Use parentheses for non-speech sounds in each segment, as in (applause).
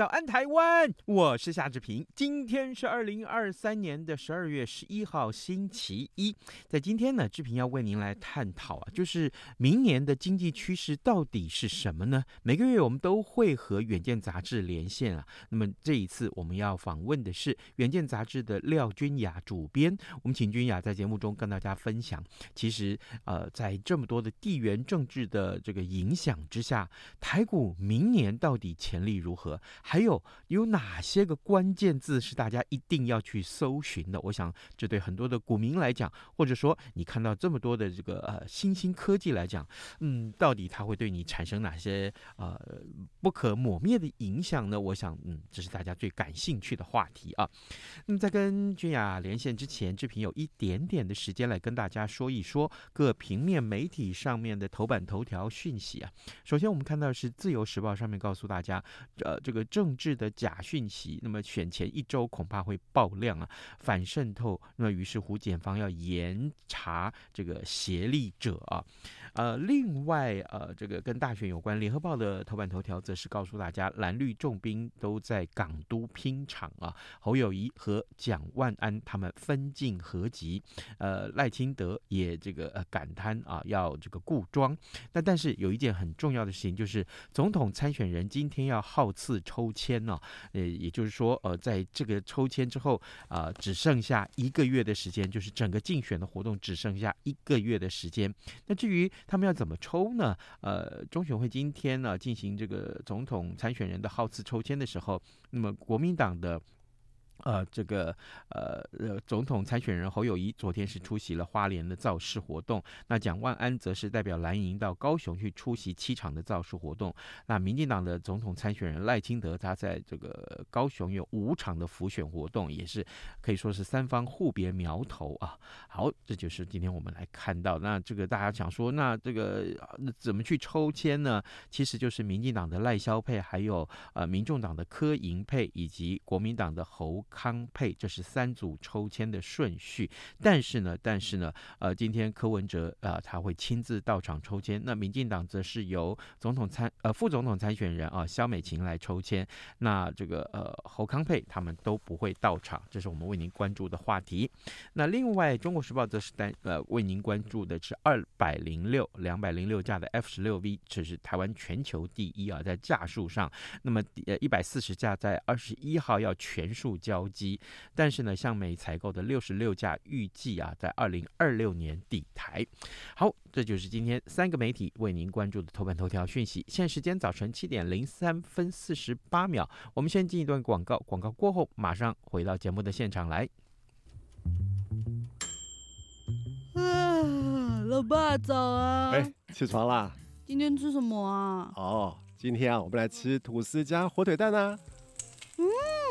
早安，台湾！我是夏志平。今天是二零二三年的十二月十一号，星期一。在今天呢，志平要为您来探讨啊，就是明年的经济趋势到底是什么呢？每个月我们都会和《远见》杂志连线啊。那么这一次我们要访问的是《远见》杂志的廖君雅主编。我们请君雅在节目中跟大家分享，其实呃，在这么多的地缘政治的这个影响之下，台股明年到底潜力如何？还有有哪些个关键字是大家一定要去搜寻的？我想，这对很多的股民来讲，或者说你看到这么多的这个呃新兴科技来讲，嗯，到底它会对你产生哪些呃不可磨灭的影响呢？我想，嗯，这是大家最感兴趣的话题啊。那么在跟君雅连线之前，志平有一点点的时间来跟大家说一说各平面媒体上面的头版头条讯息啊。首先，我们看到是《自由时报》上面告诉大家，呃，这个政政治的假讯息，那么选前一周恐怕会爆量啊，反渗透。那么于是胡，检方要严查这个协力者啊。呃，另外呃，这个跟大选有关，《联合报》的头版头条则是告诉大家，蓝绿重兵都在港都拼场啊。侯友谊和蒋万安他们分进合击，呃，赖清德也这个呃感叹啊，要这个顾庄。那但是有一件很重要的事情，就是总统参选人今天要号次抽签呢，呃，也就是说，呃，在这个抽签之后，呃，只剩下一个月的时间，就是整个竞选的活动只剩下一个月的时间。那至于他们要怎么抽呢？呃，中选会今天呢进行这个总统参选人的号次抽签的时候，那么国民党的。呃，这个呃呃，总统参选人侯友谊昨天是出席了花莲的造势活动，那蒋万安则是代表蓝营到高雄去出席七场的造势活动。那民进党的总统参选人赖清德，他在这个高雄有五场的浮选活动，也是可以说是三方互别苗头啊。好，这就是今天我们来看到，那这个大家想说，那这个怎么去抽签呢？其实就是民进党的赖萧配，还有呃民众党的柯银配，以及国民党的侯。康配，这是三组抽签的顺序，但是呢，但是呢，呃，今天柯文哲啊、呃，他会亲自到场抽签。那民进党则是由总统参呃副总统参选人啊萧美琴来抽签。那这个呃侯康配他们都不会到场，这是我们为您关注的话题。那另外，《中国时报》则是单呃为您关注的是二百零六两百零六架的 F 十六 V，这是台湾全球第一啊，在架数上。那么呃一百四十架在二十一号要全数交。机，但是呢，向美采购的六十六架预计啊，在二零二六年抵台。好，这就是今天三个媒体为您关注的头版头条讯息。现在时间早晨七点零三分四十八秒，我们先进一段广告，广告过后马上回到节目的现场来。啊，老爸早啊！哎，起床啦！今天吃什么啊？哦，今天啊，我们来吃吐司加火腿蛋啊。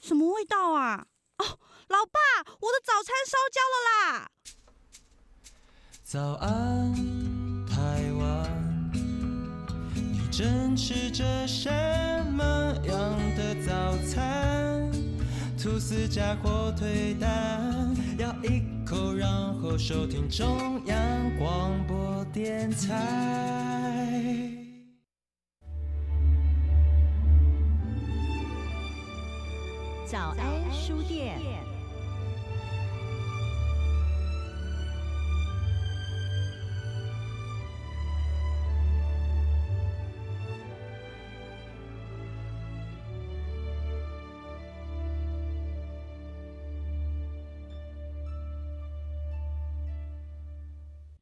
什么味道啊？哦，老爸，我的早餐烧焦了啦！早安，台湾，你正吃着什么样的早餐？吐司加火腿蛋，咬一口，然后收听中央广播电台。早安书店。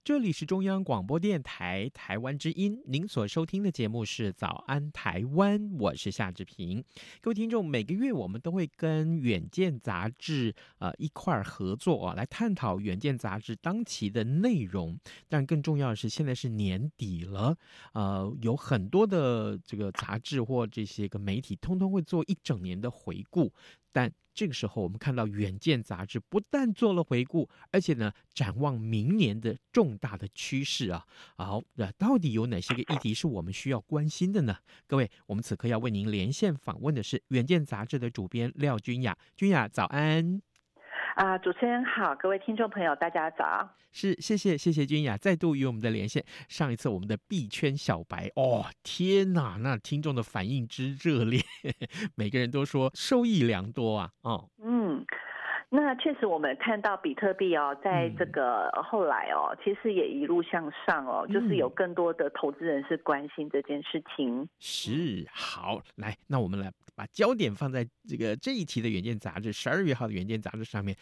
这里是中央广播电台台湾之音，您所收听的节目是《早安台湾》，我是夏志平。各位听众，每个月我们都会跟《远见》杂志呃一块儿合作啊，来探讨《远见》杂志当期的内容。但更重要的是，现在是年底了，呃，有很多的这个杂志或这些个媒体，通通会做一整年的回顾。但这个时候，我们看到《远见》杂志不但做了回顾，而且呢，展望明年的重大的趋势啊。好，那到底有哪些个议题是我们需要关心的呢？各位，我们此刻要为您连线访问的是《远见》杂志的主编廖君雅。君雅，早安。啊，主持人好，各位听众朋友，大家早。是，谢谢，谢谢君雅再度与我们的连线。上一次我们的币圈小白，哦，天哪，那听众的反应之热烈，(laughs) 每个人都说受益良多啊，哦，嗯。那确实，我们看到比特币哦，在这个后来哦，其实也一路向上哦，就是有更多的投资人是关心这件事情。是，好，来，那我们来把焦点放在这个这一期的《远见》杂志十二月号的《远见》杂志上面，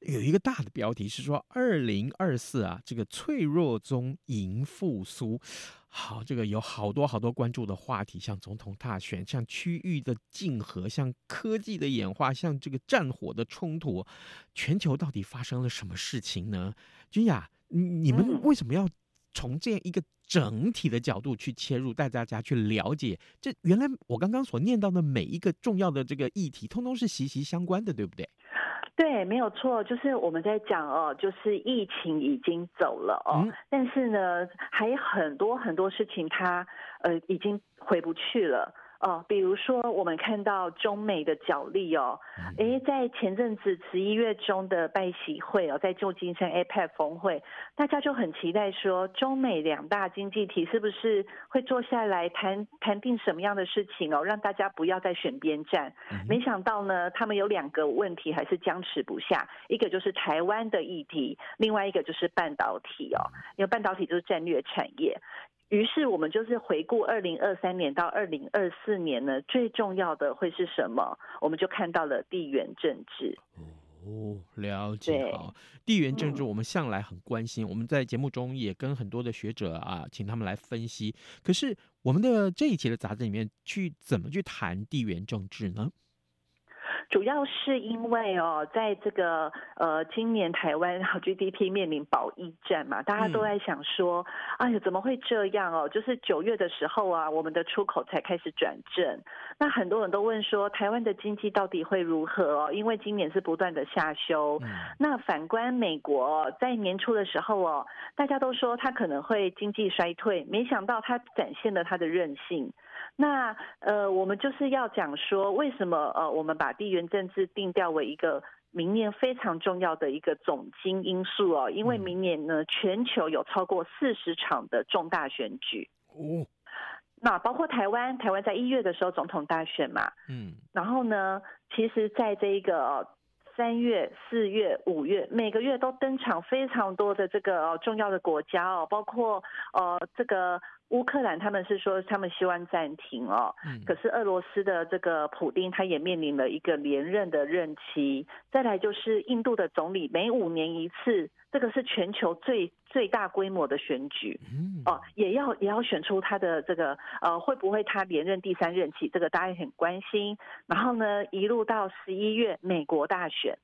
有一个大的标题是说“二零二四啊，这个脆弱中迎复苏”。好，这个有好多好多关注的话题，像总统大选，像区域的竞合，像科技的演化，像这个战火的冲突，全球到底发生了什么事情呢？君雅，你们为什么要从这样一个整体的角度去切入，带大家去了解？这原来我刚刚所念到的每一个重要的这个议题，通通是息息相关的，对不对？对，没有错，就是我们在讲哦，就是疫情已经走了哦，嗯、但是呢，还有很多很多事情它呃已经回不去了。哦，比如说我们看到中美的角力哦，诶，在前阵子十一月中的拜喜会哦，在旧金山 APEC 峰会，大家就很期待说，中美两大经济体是不是会坐下来谈谈定什么样的事情哦，让大家不要再选边站。没想到呢，他们有两个问题还是僵持不下，一个就是台湾的议题，另外一个就是半导体哦，因为半导体就是战略产业。于是我们就是回顾二零二三年到二零二四年呢，最重要的会是什么？我们就看到了地缘政治。哦，了解。好，地缘政治我们向来很关心，嗯、我们在节目中也跟很多的学者啊，请他们来分析。可是我们的这一期的杂志里面，去怎么去谈地缘政治呢？主要是因为哦，在这个呃，今年台湾 GDP 面临保一战嘛，大家都在想说，嗯、哎呀，怎么会这样哦？就是九月的时候啊，我们的出口才开始转正，那很多人都问说，台湾的经济到底会如何哦？因为今年是不断的下修。嗯、那反观美国，在年初的时候哦，大家都说它可能会经济衰退，没想到它展现了它的韧性。那呃，我们就是要讲说，为什么呃，我们把地缘政治定调为一个明年非常重要的一个总经因素哦，因为明年呢，全球有超过四十场的重大选举。哦，那包括台湾，台湾在一月的时候总统大选嘛，嗯，然后呢，其实在这一个三月、四月、五月，每个月都登场非常多的这个重要的国家哦，包括呃这个。乌克兰他们是说他们希望暂停哦，可是俄罗斯的这个普丁他也面临了一个连任的任期，再来就是印度的总理每五年一次，这个是全球最最大规模的选举，哦，也要也要选出他的这个呃会不会他连任第三任期，这个大家也很关心。然后呢，一路到十一月美国大选。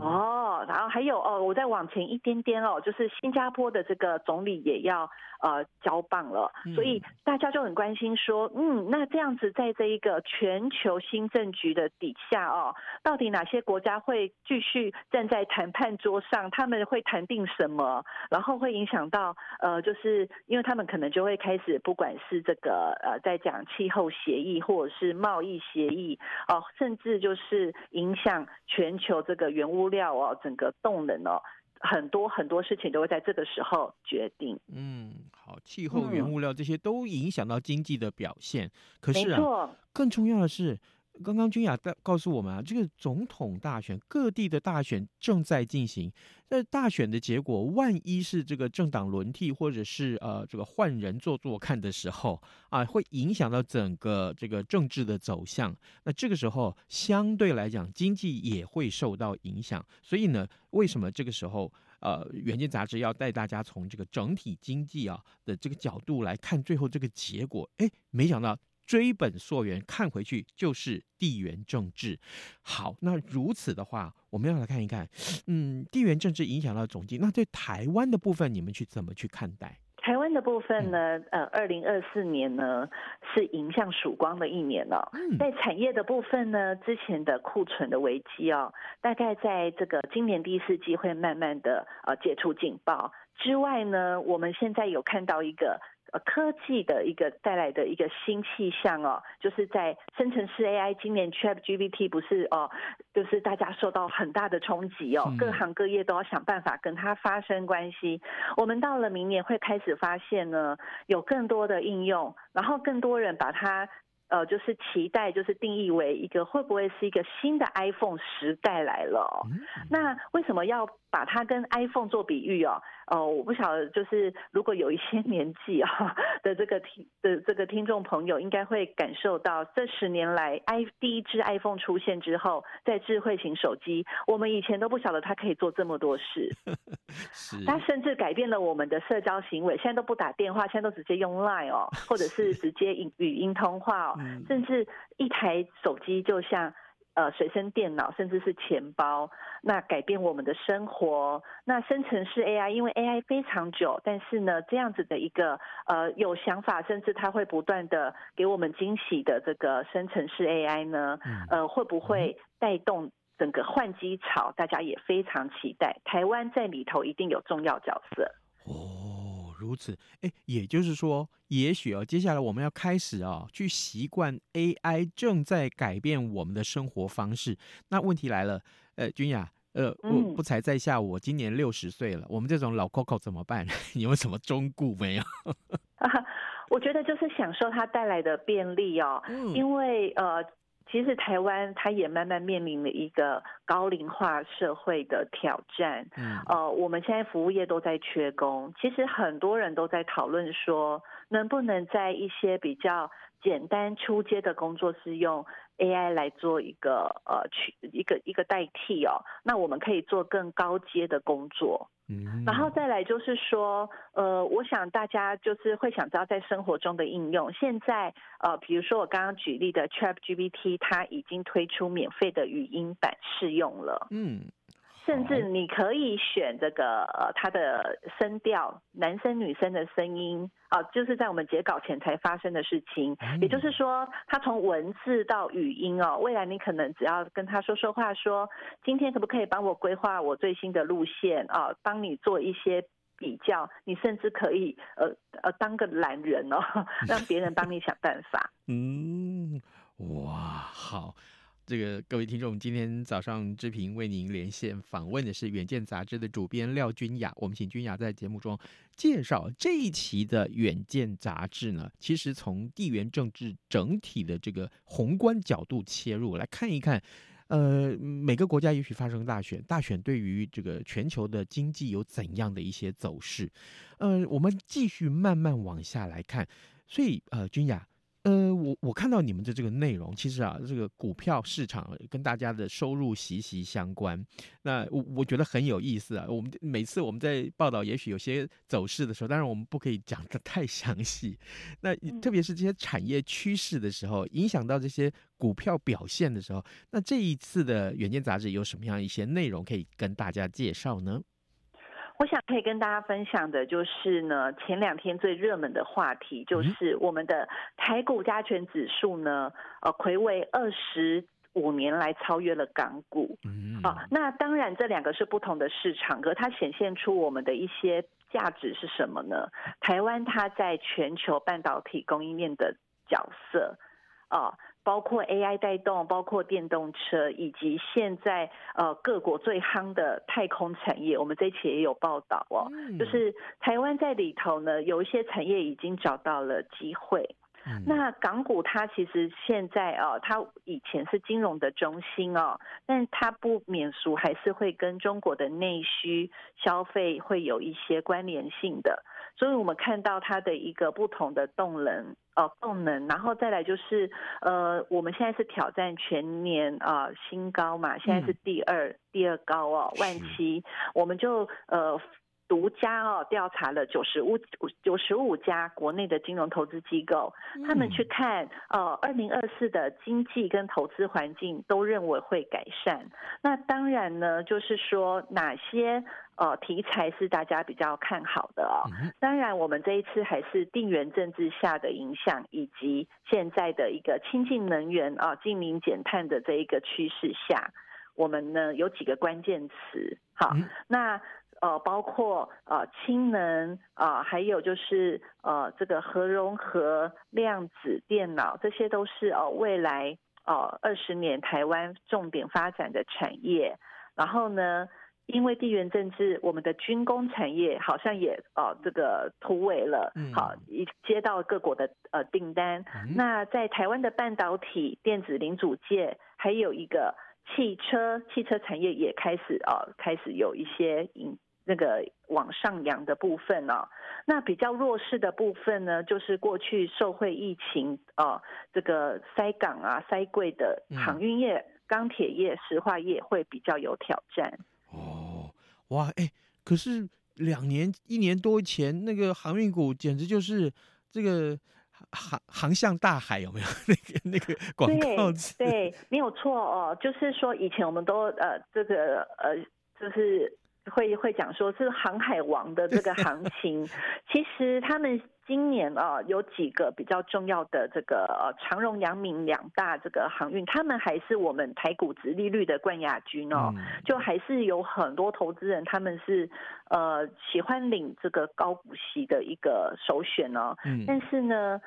哦，然后还有哦，我再往前一点点哦，就是新加坡的这个总理也要呃交棒了，所以大家就很关心说，嗯，那这样子在这一个全球新政局的底下哦，到底哪些国家会继续站在谈判桌上？他们会谈定什么？然后会影响到呃，就是因为他们可能就会开始，不管是这个呃，在讲气候协议或者是贸易协议哦、呃，甚至就是影响全球这个原物料哦，整个动能哦，很多很多事情都会在这个时候决定。嗯，好，气候、原物料这些都影响到经济的表现。嗯、可是啊，更重要的是。刚刚君雅告告诉我们啊，这个总统大选，各地的大选正在进行。那大选的结果，万一是这个政党轮替，或者是呃这个换人做做看的时候啊，会影响到整个这个政治的走向。那这个时候相对来讲，经济也会受到影响。所以呢，为什么这个时候呃，远见杂志要带大家从这个整体经济啊的这个角度来看最后这个结果？哎，没想到。追本溯源，看回去就是地缘政治。好，那如此的话，我们要来看一看，嗯，地缘政治影响到总经，那对台湾的部分，你们去怎么去看待？台湾的部分呢？呃，二零二四年呢是迎向曙光的一年了。在产业的部分呢，之前的库存的危机哦，大概在这个今年第四季会慢慢的呃解除警报之外呢，我们现在有看到一个。呃，科技的一个带来的一个新气象哦，就是在生成式 AI，今年 ChatGPT 不是哦，就是大家受到很大的冲击哦，各行各业都要想办法跟它发生关系。我们到了明年会开始发现呢，有更多的应用，然后更多人把它。呃，就是期待，就是定义为一个会不会是一个新的 iPhone 时代来了？那为什么要把它跟 iPhone 做比喻哦？呃，我不晓得，就是如果有一些年纪啊 (laughs) 的这个听的这个听众朋友，应该会感受到这十年来 i 第一支 iPhone 出现之后，在智慧型手机，我们以前都不晓得它可以做这么多事，(laughs) 它甚至改变了我们的社交行为，现在都不打电话，现在都直接用 Line 哦，(laughs) 或者是直接语语音通话哦。甚至一台手机就像呃随身电脑，甚至是钱包，那改变我们的生活。那生成式 AI，因为 AI 非常久，但是呢，这样子的一个呃有想法，甚至它会不断的给我们惊喜的这个生成式 AI 呢，呃，会不会带动整个换机潮？大家也非常期待，台湾在里头一定有重要角色。如此，哎，也就是说，也许哦，接下来我们要开始啊，去习惯 AI 正在改变我们的生活方式。那问题来了，呃，君雅，呃，我不才在下，我今年六十岁了，我们这种老 Coco 怎么办？(laughs) 你有什么忠告没有？啊，(laughs) 我觉得就是享受它带来的便利哦，(laughs) 因为呃。其实台湾它也慢慢面临了一个高龄化社会的挑战。嗯，呃，我们现在服务业都在缺工，其实很多人都在讨论说，能不能在一些比较简单初阶的工作是用 AI 来做一个呃去一个一个代替哦，那我们可以做更高阶的工作。嗯，然后再来就是说，呃，我想大家就是会想知道在生活中的应用。现在呃，比如说我刚刚举例的 ChatGPT，它已经推出免费的语音版试用了。嗯。甚至你可以选这个呃，他的声调，男生女生的声音啊，就是在我们截稿前才发生的事情。也就是说，他从文字到语音哦，未来你可能只要跟他说说话，说今天可不可以帮我规划我最新的路线啊，帮你做一些比较，你甚至可以呃呃当个懒人哦，(laughs) 让别人帮你想办法。嗯，哇，好。这个各位听众，今天早上志平为您连线访问的是《远见》杂志的主编廖君雅。我们请君雅在节目中介绍这一期的《远见》杂志呢。其实从地缘政治整体的这个宏观角度切入来看一看，呃，每个国家也许发生大选，大选对于这个全球的经济有怎样的一些走势？呃，我们继续慢慢往下来看。所以，呃，君雅。呃，我我看到你们的这个内容，其实啊，这个股票市场跟大家的收入息息相关。那我我觉得很有意思啊。我们每次我们在报道，也许有些走势的时候，当然我们不可以讲的太详细。那特别是这些产业趋势的时候，影响到这些股票表现的时候，那这一次的《远见》杂志有什么样一些内容可以跟大家介绍呢？我想可以跟大家分享的就是呢，前两天最热门的话题就是我们的台股加权指数呢，呃，睽违二十五年来超越了港股。嗯，啊，那当然这两个是不同的市场，可它显现出我们的一些价值是什么呢？台湾它在全球半导体供应链的角色，啊。包括 AI 带动，包括电动车，以及现在呃各国最夯的太空产业，我们这一期也有报道哦。嗯、就是台湾在里头呢，有一些产业已经找到了机会。嗯、那港股它其实现在哦，它以前是金融的中心哦，但它不免俗，还是会跟中国的内需消费会有一些关联性的。所以我们看到它的一个不同的动能哦，动能，然后再来就是呃，我们现在是挑战全年啊、呃、新高嘛，现在是第二、嗯、第二高哦，万七，我们就呃。独家哦，调查了九十五九十五家国内的金融投资机构，他们去看呃二零二四的经济跟投资环境都认为会改善。那当然呢，就是说哪些呃题材是大家比较看好的哦。当然，我们这一次还是地缘政治下的影响，以及现在的一个清净能源啊、净零减碳的这一个趋势下，我们呢有几个关键词。好，那。呃，包括呃氢能啊、呃，还有就是呃这个核融合、量子电脑，这些都是呃未来呃二十年台湾重点发展的产业。然后呢，因为地缘政治，我们的军工产业好像也呃这个突围了，好，一接到各国的呃订单。嗯、那在台湾的半导体、电子零组件，还有一个汽车，汽车产业也开始呃开始有一些引。那个往上扬的部分呢、哦，那比较弱势的部分呢，就是过去受惠疫情啊、哦，这个塞港啊、塞柜的航运业、钢铁业、石化业会比较有挑战。哦，哇，哎、欸，可是两年一年多前，那个航运股简直就是这个航航向大海，有没有 (laughs) 那个那个广告词？对，对，没有错哦，就是说以前我们都呃这个呃就是。会会讲说是航海王的这个行情，其实他们今年啊有几个比较重要的这个呃长荣、阳明两大这个航运，他们还是我们台股值利率的冠亚军哦，就还是有很多投资人他们是呃喜欢领这个高股息的一个首选哦，但是呢。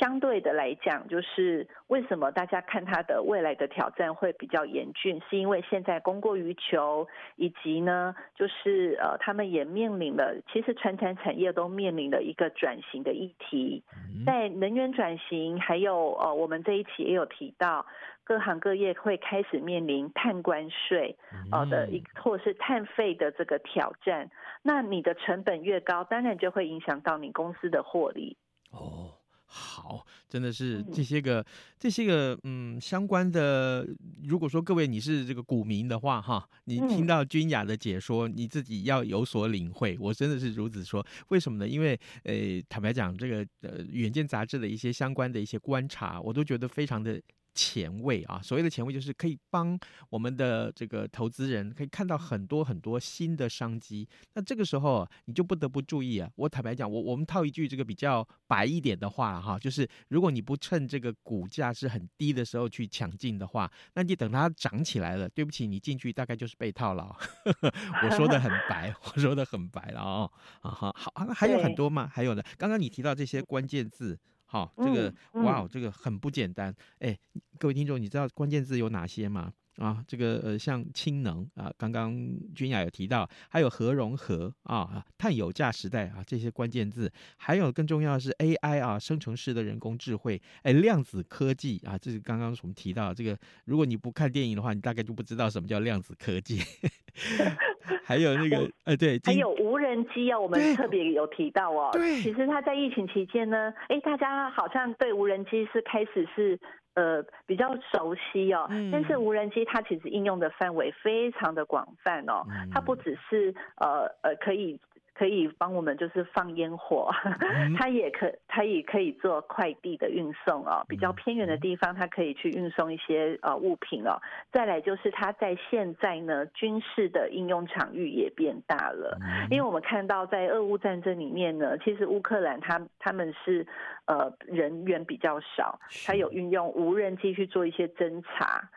相对的来讲，就是为什么大家看它的未来的挑战会比较严峻，是因为现在供过于求，以及呢，就是呃，他们也面临了，其实传产产业都面临了一个转型的议题，在能源转型，还有呃，我们这一期也有提到，各行各业会开始面临碳关税呃的一或是碳费的这个挑战，那你的成本越高，当然就会影响到你公司的获利。哦。好，真的是这些个、嗯、这些个嗯相关的。如果说各位你是这个股民的话，哈，你听到君雅的解说，你自己要有所领会。我真的是如此说，为什么呢？因为呃，坦白讲，这个呃《远见》杂志的一些相关的一些观察，我都觉得非常的。前卫啊，所谓的前卫就是可以帮我们的这个投资人可以看到很多很多新的商机。那这个时候你就不得不注意啊。我坦白讲，我我们套一句这个比较白一点的话哈，就是如果你不趁这个股价是很低的时候去抢进的话，那你等它涨起来了，对不起，你进去大概就是被套牢。(laughs) 我说的很白，(laughs) 我说的很白了哦。啊哈，好，还有很多吗？还有呢？刚刚你提到这些关键字。好，这个、嗯、哇，这个很不简单。哎，各位听众，你知道关键字有哪些吗？啊，这个呃，像氢能啊，刚刚君雅有提到，还有核融合啊，碳有价时代啊，这些关键字，还有更重要的是 AI 啊，生成式的人工智慧，哎，量子科技啊，这是刚刚我们提到这个，如果你不看电影的话，你大概就不知道什么叫量子科技。(laughs) (laughs) 还有那个呃，对，还有无人机哦，我们特别有提到哦。对，其实它在疫情期间呢，哎，大家好像对无人机是开始是呃比较熟悉哦。嗯。但是无人机它其实应用的范围非常的广泛哦，嗯、它不只是呃呃可以。可以帮我们就是放烟火，(laughs) 它也可它也可以做快递的运送哦。比较偏远的地方，它可以去运送一些呃物品哦。再来就是它在现在呢，军事的应用场域也变大了，因为我们看到在俄乌战争里面呢，其实乌克兰他他们是呃人员比较少，它有运用无人机去做一些侦查。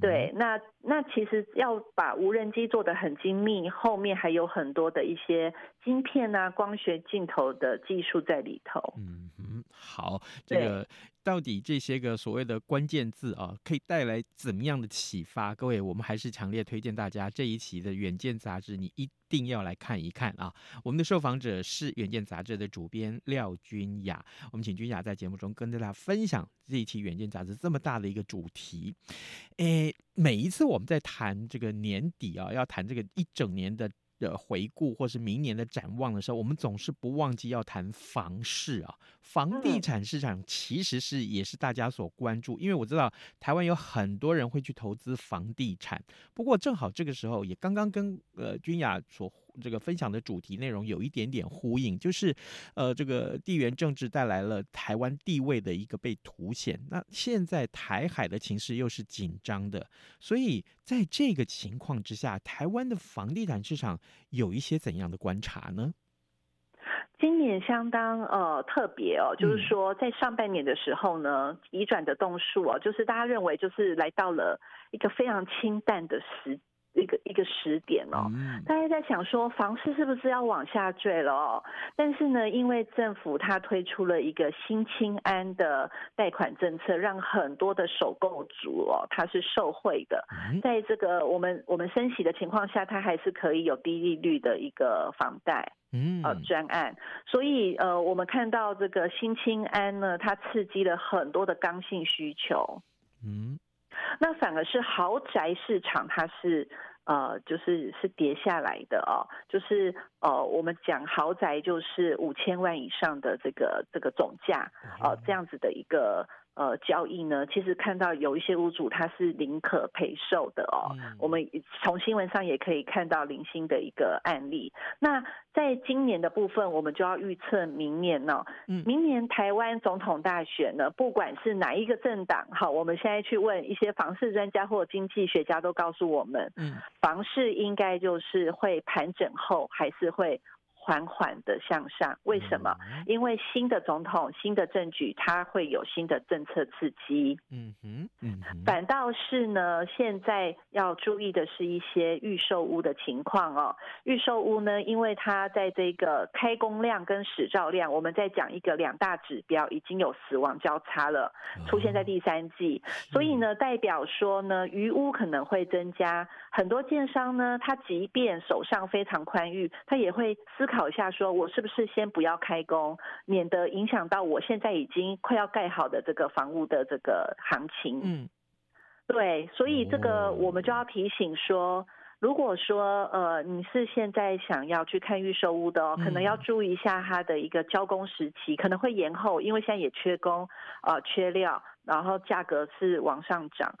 对，那那其实要把无人机做得很精密，后面还有很多的一些。晶片啊，光学镜头的技术在里头。嗯嗯，好，这个到底这些个所谓的关键字啊，可以带来怎么样的启发？各位，我们还是强烈推荐大家这一期的《远见》杂志，你一定要来看一看啊！我们的受访者是《远见》杂志的主编廖君雅，我们请君雅在节目中跟大家分享这一期《远见》杂志这么大的一个主题。诶，每一次我们在谈这个年底啊，要谈这个一整年的。的回顾或是明年的展望的时候，我们总是不忘记要谈房市啊，房地产市场其实是也是大家所关注，因为我知道台湾有很多人会去投资房地产，不过正好这个时候也刚刚跟呃君雅所。这个分享的主题内容有一点点呼应，就是，呃，这个地缘政治带来了台湾地位的一个被凸显。那现在台海的情势又是紧张的，所以在这个情况之下，台湾的房地产市场有一些怎样的观察呢？今年相当呃特别哦，就是说在上半年的时候呢，移转的栋数哦，就是大家认为就是来到了一个非常清淡的时。一个一个时点哦，大家在想说房市是不是要往下坠了哦？但是呢，因为政府它推出了一个新青安的贷款政策，让很多的首购族哦，它是受惠的。在这个我们我们升息的情况下，它还是可以有低利率的一个房贷，嗯，呃，专案。所以呃，我们看到这个新青安呢，它刺激了很多的刚性需求，嗯。那反而是豪宅市场，它是呃，就是是跌下来的哦，就是呃，我们讲豪宅就是五千万以上的这个这个总价，呃，这样子的一个。呃，交易呢，其实看到有一些屋主他是宁可赔售的哦。嗯、我们从新闻上也可以看到零星的一个案例。那在今年的部分，我们就要预测明年呢。明年台湾总统大选呢，不管是哪一个政党，好，我们现在去问一些房市专家或经济学家，都告诉我们，嗯，房市应该就是会盘整后，还是会。缓缓的向上，为什么？因为新的总统、新的政局，它会有新的政策刺激。嗯哼，嗯哼。反倒是呢，现在要注意的是一些预售屋的情况哦。预售屋呢，因为它在这个开工量跟使照量，我们在讲一个两大指标，已经有死亡交叉了，出现在第三季，所以呢，代表说呢，余屋可能会增加。很多建商呢，他即便手上非常宽裕，他也会思考一下，说我是不是先不要开工，免得影响到我现在已经快要盖好的这个房屋的这个行情。嗯，对，所以这个我们就要提醒说，如果说呃你是现在想要去看预售屋的哦，可能要注意一下它的一个交工时期，可能会延后，因为现在也缺工，呃，缺料，然后价格是往上涨，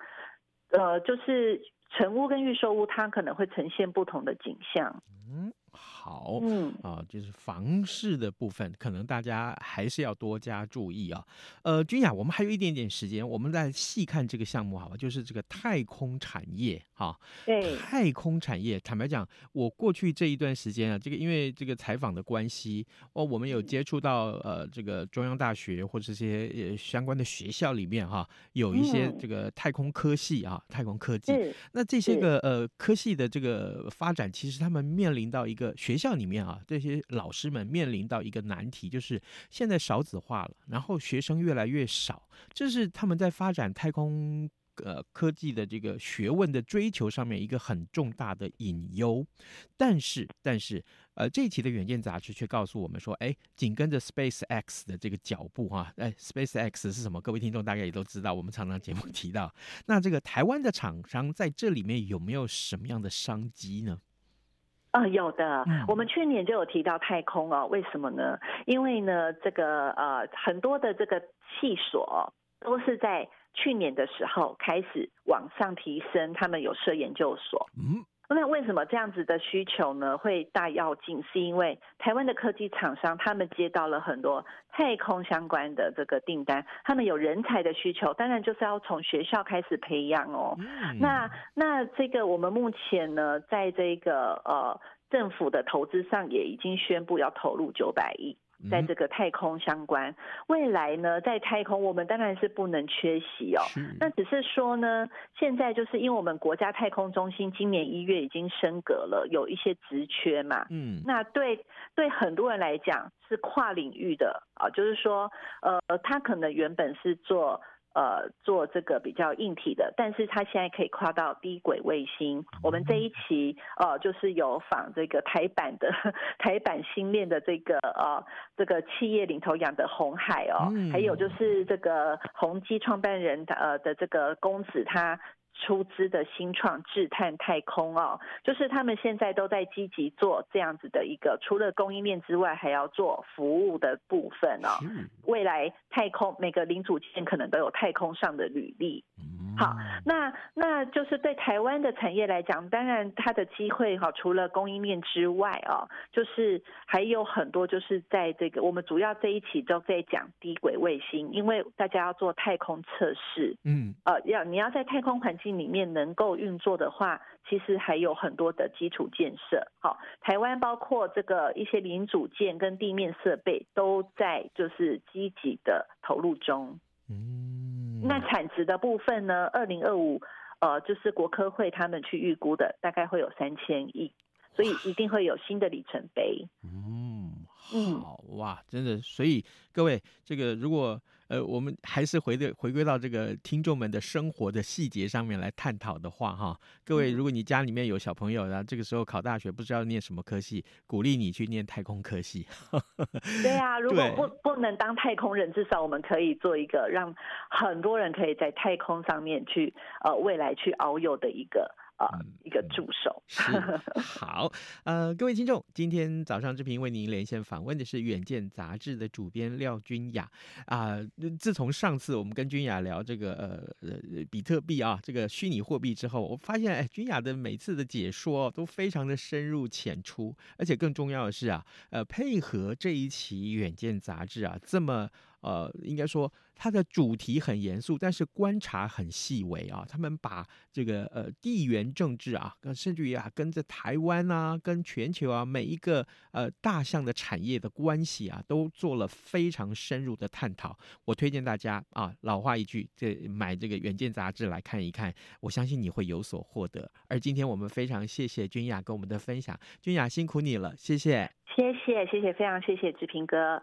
呃，就是。成屋跟预售屋，它可能会呈现不同的景象。嗯。好，嗯啊，就是房事的部分，可能大家还是要多加注意啊。呃，君雅，我们还有一点点时间，我们再细看这个项目，好吧？就是这个太空产业，哈，对，太空产业，坦白讲，我过去这一段时间啊，这个因为这个采访的关系，哦，我们有接触到呃，这个中央大学或者这些呃相关的学校里面哈，有一些这个太空科系啊，太空科技，那这些个呃科系的这个发展，其实他们面临到一个。学学校里面啊，这些老师们面临到一个难题，就是现在少子化了，然后学生越来越少，这是他们在发展太空呃科技的这个学问的追求上面一个很重大的隐忧。但是，但是，呃，这一期的《远见》杂志却告诉我们说，哎，紧跟着 Space X 的这个脚步哈，哎，Space X 是什么？各位听众大概也都知道，我们常常节目提到。那这个台湾的厂商在这里面有没有什么样的商机呢？啊、呃，有的、嗯，我们去年就有提到太空哦，为什么呢？因为呢，这个呃，很多的这个系所都是在去年的时候开始往上提升，他们有设研究所。嗯。那为什么这样子的需求呢会大要进？是因为台湾的科技厂商他们接到了很多太空相关的这个订单，他们有人才的需求，当然就是要从学校开始培养哦。嗯、那那这个我们目前呢，在这个呃政府的投资上也已经宣布要投入九百亿。在这个太空相关，未来呢，在太空我们当然是不能缺席哦。那只是说呢，现在就是因为我们国家太空中心今年一月已经升格了，有一些职缺嘛。嗯。那对对很多人来讲是跨领域的啊，就是说呃，他可能原本是做。呃，做这个比较硬体的，但是它现在可以跨到低轨卫星。我们这一期呃，就是有访这个台版的 (laughs) 台版星链的这个呃，这个企业领头羊的红海哦，还有就是这个宏基创办人的呃的这个公子他。出资的新创智探太空哦，就是他们现在都在积极做这样子的一个，除了供应链之外，还要做服务的部分哦。未来太空每个零组件可能都有太空上的履历。好，那那就是对台湾的产业来讲，当然它的机会哈，除了供应链之外哦，就是还有很多，就是在这个我们主要这一期都在讲低轨卫星，因为大家要做太空测试，嗯，呃，要你要在太空环境里面能够运作的话，其实还有很多的基础建设。好，台湾包括这个一些零组件跟地面设备都在就是积极的投入中，嗯。那产值的部分呢？二零二五，呃，就是国科会他们去预估的，大概会有三千亿，所以一定会有新的里程碑。嗯，好哇，真的，所以各位，这个如果。呃，我们还是回的回归到这个听众们的生活的细节上面来探讨的话，哈，各位，如果你家里面有小朋友，然后这个时候考大学不知道念什么科系，鼓励你去念太空科系。对啊，如果不不能当太空人，至少我们可以做一个让很多人可以在太空上面去呃未来去遨游的一个。啊，一个助手。是好，呃，各位听众，今天早上志平为您连线访问的是《远见》杂志的主编廖君雅啊。自从上次我们跟君雅聊这个呃呃比特币啊这个虚拟货币之后，我发现哎，君雅的每次的解说都非常的深入浅出，而且更重要的是啊，呃，配合这一期《远见》杂志啊这么。呃，应该说它的主题很严肃，但是观察很细微啊。他们把这个呃地缘政治啊，甚至于啊跟着台湾啊、跟全球啊每一个呃大项的产业的关系啊，都做了非常深入的探讨。我推荐大家啊，老话一句，这买这个《远见》杂志来看一看，我相信你会有所获得。而今天我们非常谢谢君雅跟我们的分享，君雅辛苦你了，谢谢，谢谢，谢谢，非常谢谢志平哥。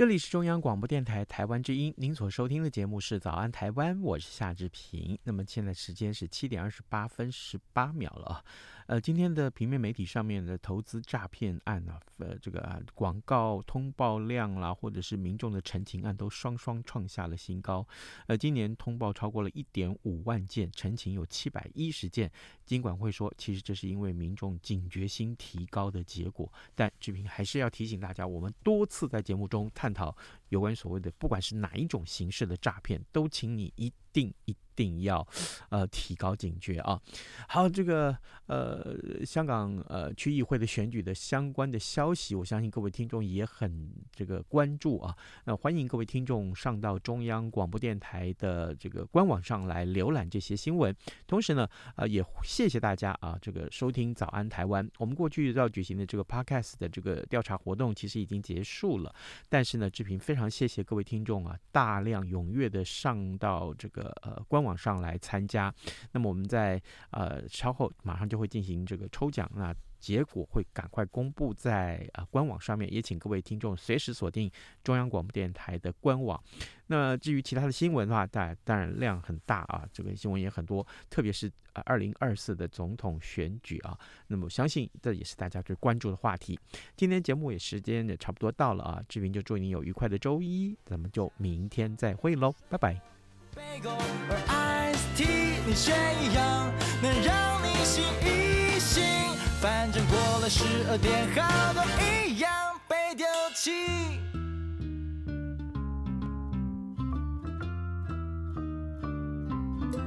这里是中央广播电台台湾之音，您所收听的节目是《早安台湾》，我是夏志平。那么现在时间是七点二十八分十八秒了。呃，今天的平面媒体上面的投资诈骗案啊，呃，这个啊广告通报量啦，或者是民众的陈情案，都双双创下了新高。呃，今年通报超过了一点五万件，陈情有七百一十件。尽管会说，其实这是因为民众警觉心提高的结果。但志平还是要提醒大家，我们多次在节目中探讨有关所谓的，不管是哪一种形式的诈骗，都请你一定一。定要，呃，提高警觉啊！好，这个呃，香港呃区议会的选举的相关的消息，我相信各位听众也很这个关注啊。那欢迎各位听众上到中央广播电台的这个官网上来浏览这些新闻。同时呢，呃，也谢谢大家啊，这个收听早安台湾。我们过去要举行的这个 Podcast 的这个调查活动，其实已经结束了。但是呢，志平非常谢谢各位听众啊，大量踊跃的上到这个呃官网。上来参加，那么我们在呃稍后马上就会进行这个抽奖，那结果会赶快公布在啊官网上面，也请各位听众随时锁定中央广播电台的官网。那至于其他的新闻的话，当然当然量很大啊，这个新闻也很多，特别是啊二零二四的总统选举啊，那么相信这也是大家最关注的话题。今天节目也时间也差不多到了啊，志平就祝您有愉快的周一，咱们就明天再会喽，拜拜。而 IST 你却一样能让你醒一醒，反正过了十二点，好都一样被丢弃。